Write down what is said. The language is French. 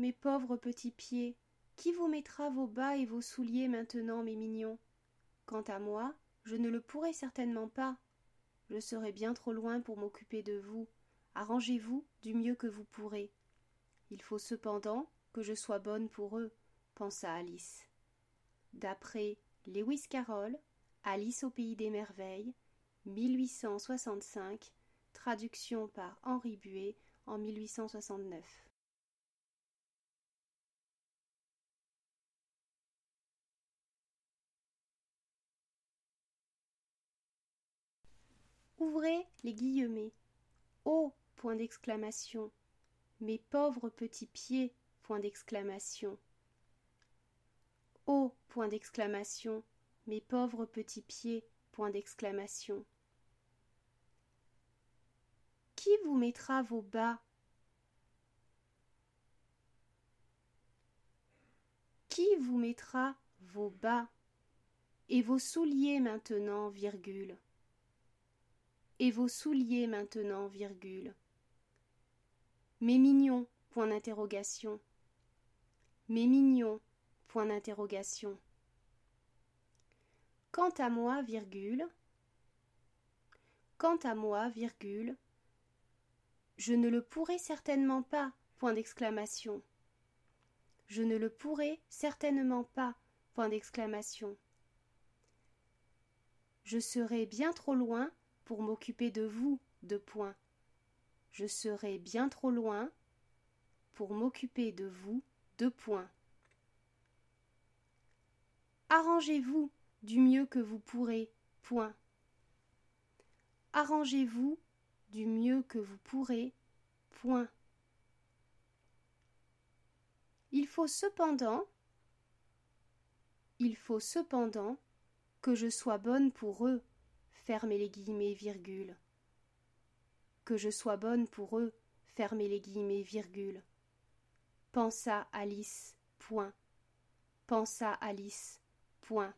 mes pauvres petits pieds, qui vous mettra vos bas et vos souliers maintenant, mes mignons? Quant à moi, je ne le pourrai certainement pas. Je serai bien trop loin pour m'occuper de vous. Arrangez-vous du mieux que vous pourrez. Il faut cependant que je sois bonne pour eux, pensa Alice. D'après Lewis Carroll, Alice au pays des merveilles, 1865, traduction par Henri Buet en 1869. Ouvrez les guillemets. Oh point d'exclamation. Mes pauvres petits pieds point d'exclamation. Oh point d'exclamation. Mes pauvres petits pieds point d'exclamation. Qui vous mettra vos bas? Qui vous mettra vos bas? Et vos souliers maintenant, virgule et vos souliers maintenant, virgule. Mes mignons, point d'interrogation. Mes mignons, point d'interrogation. Quant à moi, virgule. Quant à moi, virgule. Je ne le pourrai certainement pas, point d'exclamation. Je ne le pourrai certainement pas, point d'exclamation. Je serai bien trop loin m'occuper de vous, de point. Je serai bien trop loin pour m'occuper de vous, de point. Arrangez-vous du mieux que vous pourrez, point. Arrangez-vous du mieux que vous pourrez, point. Il faut cependant, il faut cependant que je sois bonne pour eux, Que je sois bonne pour eux, fermez les guillemets, virgule. Pensa Alice, point. Pensa Alice, point.